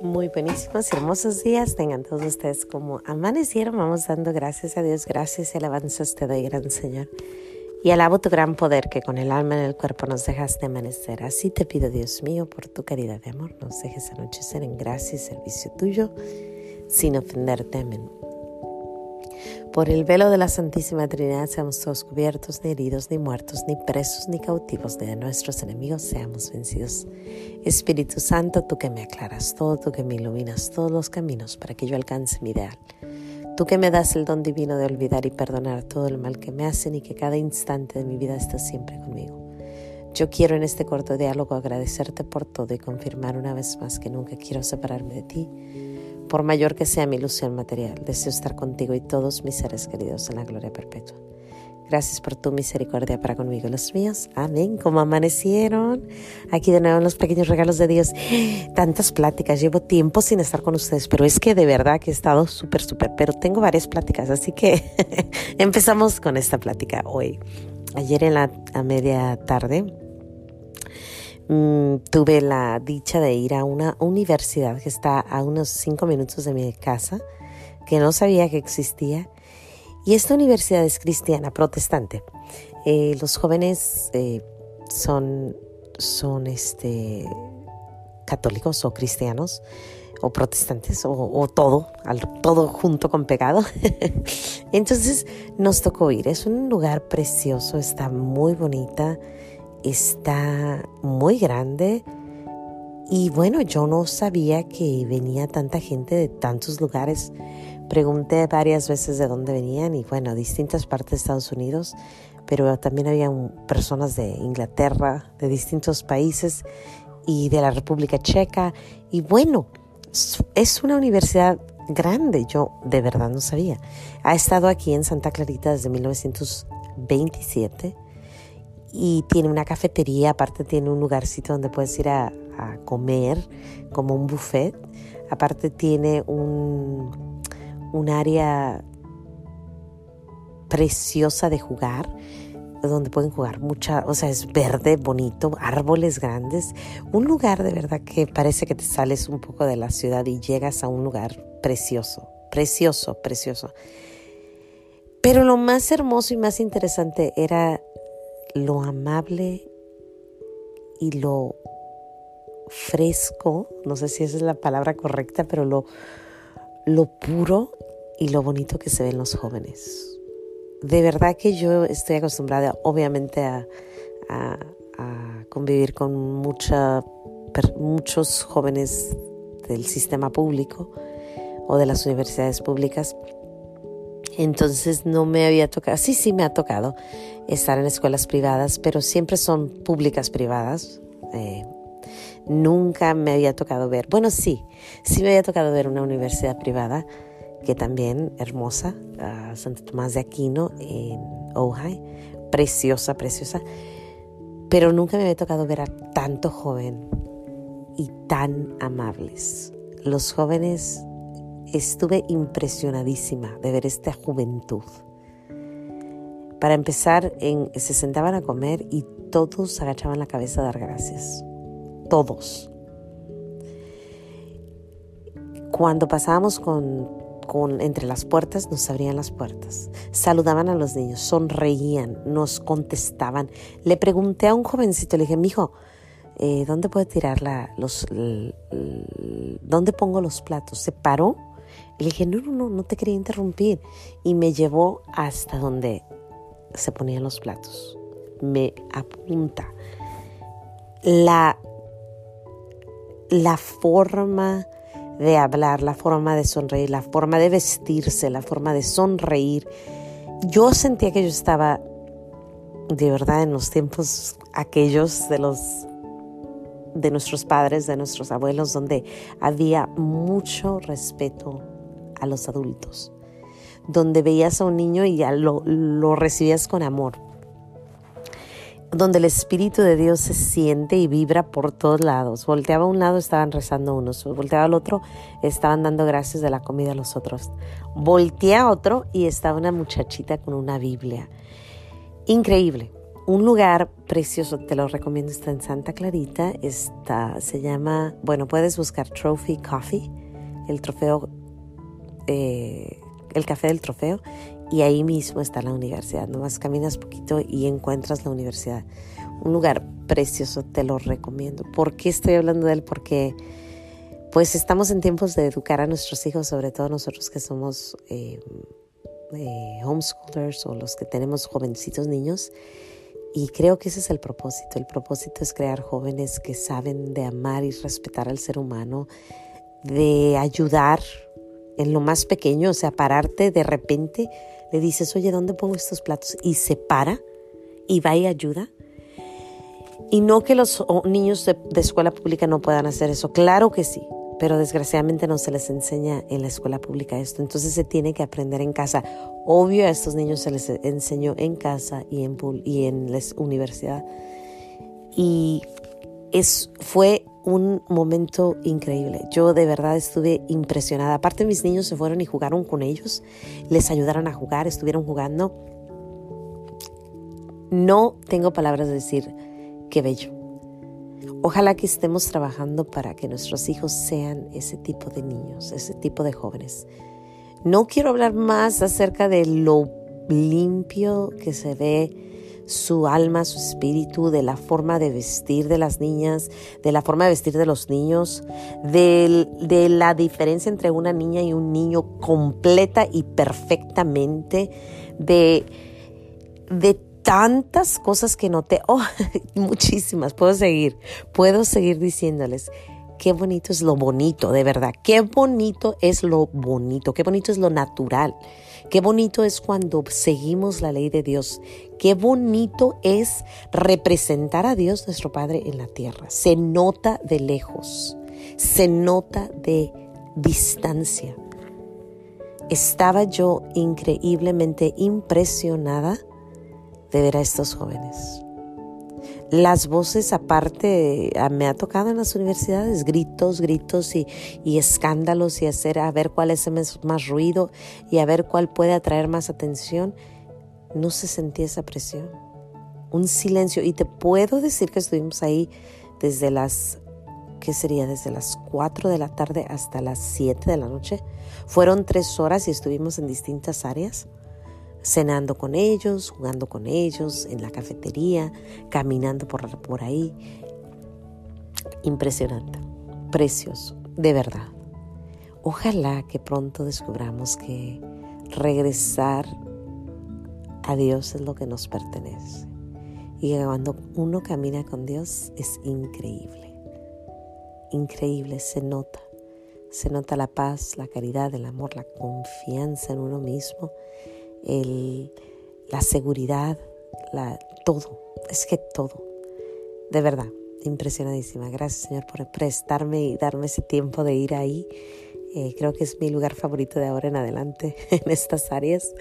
Muy buenísimos y hermosos días tengan todos ustedes como amanecieron. Vamos dando gracias a Dios, gracias y alabanzas te doy, gran Señor. Y alabo tu gran poder que con el alma en el cuerpo nos dejas de amanecer. Así te pido, Dios mío, por tu caridad de amor, nos dejes anochecer en gracia y servicio tuyo, sin ofenderte. Amén. Por el velo de la Santísima Trinidad seamos todos cubiertos, ni heridos, ni muertos, ni presos, ni cautivos de nuestros enemigos, seamos vencidos. Espíritu Santo, tú que me aclaras todo, tú que me iluminas todos los caminos para que yo alcance mi ideal. Tú que me das el don divino de olvidar y perdonar todo el mal que me hacen y que cada instante de mi vida estás siempre conmigo. Yo quiero en este corto diálogo agradecerte por todo y confirmar una vez más que nunca quiero separarme de ti por mayor que sea mi ilusión material, deseo estar contigo y todos mis seres queridos en la gloria perpetua. Gracias por tu misericordia para conmigo y los míos. Amén. Como amanecieron. Aquí de nuevo en los pequeños regalos de Dios. Tantas pláticas. Llevo tiempo sin estar con ustedes, pero es que de verdad que he estado súper, súper. Pero tengo varias pláticas, así que empezamos con esta plática hoy. Ayer en la a media tarde Mm, tuve la dicha de ir a una universidad que está a unos cinco minutos de mi casa, que no sabía que existía. Y esta universidad es cristiana, protestante. Eh, los jóvenes eh, son, son este, católicos o cristianos o protestantes o, todo, todo junto con pegado. Entonces nos tocó ir. Es un lugar precioso, está muy bonita está muy grande y bueno, yo no sabía que venía tanta gente de tantos lugares. Pregunté varias veces de dónde venían y bueno, distintas partes de Estados Unidos, pero también había personas de Inglaterra, de distintos países y de la República Checa. Y bueno, es una universidad grande, yo de verdad no sabía. Ha estado aquí en Santa Clarita desde 1927 y tiene una cafetería, aparte tiene un lugarcito donde puedes ir a, comer, como un buffet. Aparte tiene un, un área preciosa de jugar, donde pueden jugar mucha, o sea, es verde, bonito, árboles grandes, un lugar de verdad que parece que te sales un poco de la ciudad y llegas a un lugar precioso, precioso, precioso. Pero lo más hermoso y más interesante era lo amable y lo fresco, no sé si esa es la palabra correcta, pero lo, lo puro y lo bonito que se ven los jóvenes. De verdad que yo estoy acostumbrada, obviamente, a, convivir con muchos jóvenes del sistema público o de las universidades públicas entonces no me había tocado, sí, sí me ha tocado estar en escuelas privadas, pero siempre son públicas privadas. Eh, nunca me había tocado ver, bueno, sí, sí me había tocado ver una universidad privada que también hermosa, Santo Tomás de Aquino en Ojai, preciosa, preciosa, pero nunca me había tocado ver a tanto joven y tan amables. Los jóvenes estuve impresionadísima de ver esta juventud. Para empezar, se sentaban a comer y todos agachaban la cabeza a dar gracias. Todos. Cuando pasábamos entre las puertas, nos abrían las puertas. Saludaban a los niños, sonreían, nos contestaban. Le pregunté a un jovencito, le dije, mijo, eh, ¿dónde puedo tirar la, los, dónde pongo los platos? Se paró y le dije, no, no, no, no te quería interrumpir. Y me llevó hasta donde se ponían los platos. Me apunta. La, la forma de hablar, la forma de sonreír, la forma de vestirse, la forma de sonreír. Yo sentía que yo estaba de verdad en los tiempos aquellos de los de nuestros padres, de nuestros abuelos, donde había mucho respeto a los adultos, donde veías a un niño y ya lo, lo recibías con amor, donde el Espíritu de Dios se siente y vibra por todos lados. Volteaba a un lado, estaban rezando unos, volteaba al otro, estaban dando gracias de la comida a los otros. Volteé a otro y estaba una muchachita con una Biblia. Increíble. Un lugar precioso, te lo recomiendo, está en Santa Clarita, está, se llama, bueno, puedes buscar Trophy Coffee, el trofeo, eh, el café del trofeo, y ahí mismo está la universidad, nomás caminas poquito y encuentras la universidad. Un lugar precioso, te lo recomiendo. ¿Por qué estoy hablando de él? Porque pues estamos en tiempos de educar a nuestros hijos, sobre todo nosotros que somos eh, eh, homeschoolers o los que tenemos jovencitos niños. Y creo que ese es el propósito. El propósito es crear jóvenes que saben de amar y respetar al ser humano, de ayudar en lo más pequeño, o sea, pararte de repente, le dices, oye, ¿dónde pongo estos platos? Y se para y va y ayuda. Y no que los niños de, escuela pública no puedan hacer eso, claro que sí, pero desgraciadamente no se les enseña en la escuela pública esto, entonces se tiene que aprender en casa. Obvio a estos niños se les enseñó en casa y en, y en la universidad. Y es, fue un momento increíble. Yo de verdad estuve impresionada. Aparte mis niños se fueron y jugaron con ellos, les ayudaron a jugar, estuvieron jugando. No tengo palabras de decir Qué bello. Ojalá que estemos trabajando para que nuestros hijos sean ese tipo de niños, ese tipo de jóvenes. No quiero hablar más acerca de lo limpio que se ve su alma, su espíritu, de la forma de vestir de las niñas, de la forma de vestir de los niños, de, la diferencia entre una niña y un niño completa y perfectamente, de, de tantas cosas que noté, oh, muchísimas, puedo seguir, puedo seguir diciéndoles. Qué bonito es lo bonito, de verdad. Qué bonito es lo bonito. Qué bonito es lo natural. Qué bonito es cuando seguimos la ley de Dios. Qué bonito es representar a Dios nuestro Padre en la tierra. Se nota de lejos. Se nota de distancia. Estaba yo increíblemente impresionada de ver a estos jóvenes. Las voces aparte me ha tocado en las universidades, gritos, gritos y, escándalos y hacer a ver cuál es más ruido y a ver cuál puede atraer más atención. No se sentía esa presión. Un silencio. Y te puedo decir que estuvimos ahí desde las, ¿qué sería? Desde las 4 de la tarde hasta las 7 de la noche. Fueron tres horas y estuvimos en distintas áreas cenando con ellos, jugando con ellos en la cafetería, caminando por, por ahí. Impresionante, precioso, de verdad. Ojalá que pronto descubramos que regresar a Dios es lo que nos pertenece. Y cuando uno camina con Dios es increíble. Increíble, se nota. Se nota la paz, la caridad, el amor, la confianza en uno mismo el, la seguridad, la, todo, es que todo, de verdad, impresionadísima. Gracias Señor por prestarme y darme ese tiempo de ir ahí. Eh, creo que es mi lugar favorito de ahora en adelante en estas áreas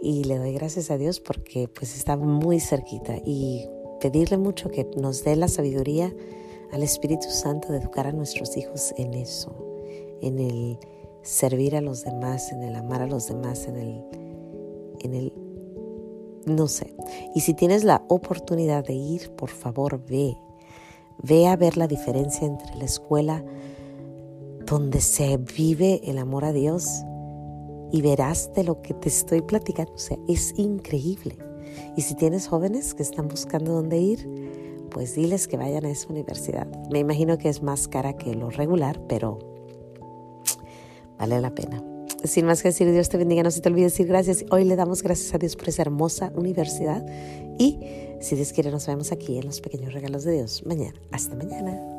y le doy gracias a Dios porque pues está muy cerquita y pedirle mucho que nos dé la sabiduría al Espíritu Santo de educar a nuestros hijos en eso, en el servir a los demás, en el amar a los demás, en el en el, no sé. Y si tienes la oportunidad de ir, por favor ve. Ve a ver la diferencia entre la escuela donde se vive el amor a Dios y verás de lo que te estoy platicando. O sea, es increíble. Y si tienes jóvenes que están buscando dónde ir, pues diles que vayan a esa universidad. Me imagino que es más cara que lo regular, pero vale la pena. Sin más que decir, Dios te bendiga, no se te olvide decir gracias. Hoy le damos gracias a Dios por esa hermosa universidad y si Dios quiere nos vemos aquí en los pequeños regalos de Dios mañana. Hasta mañana.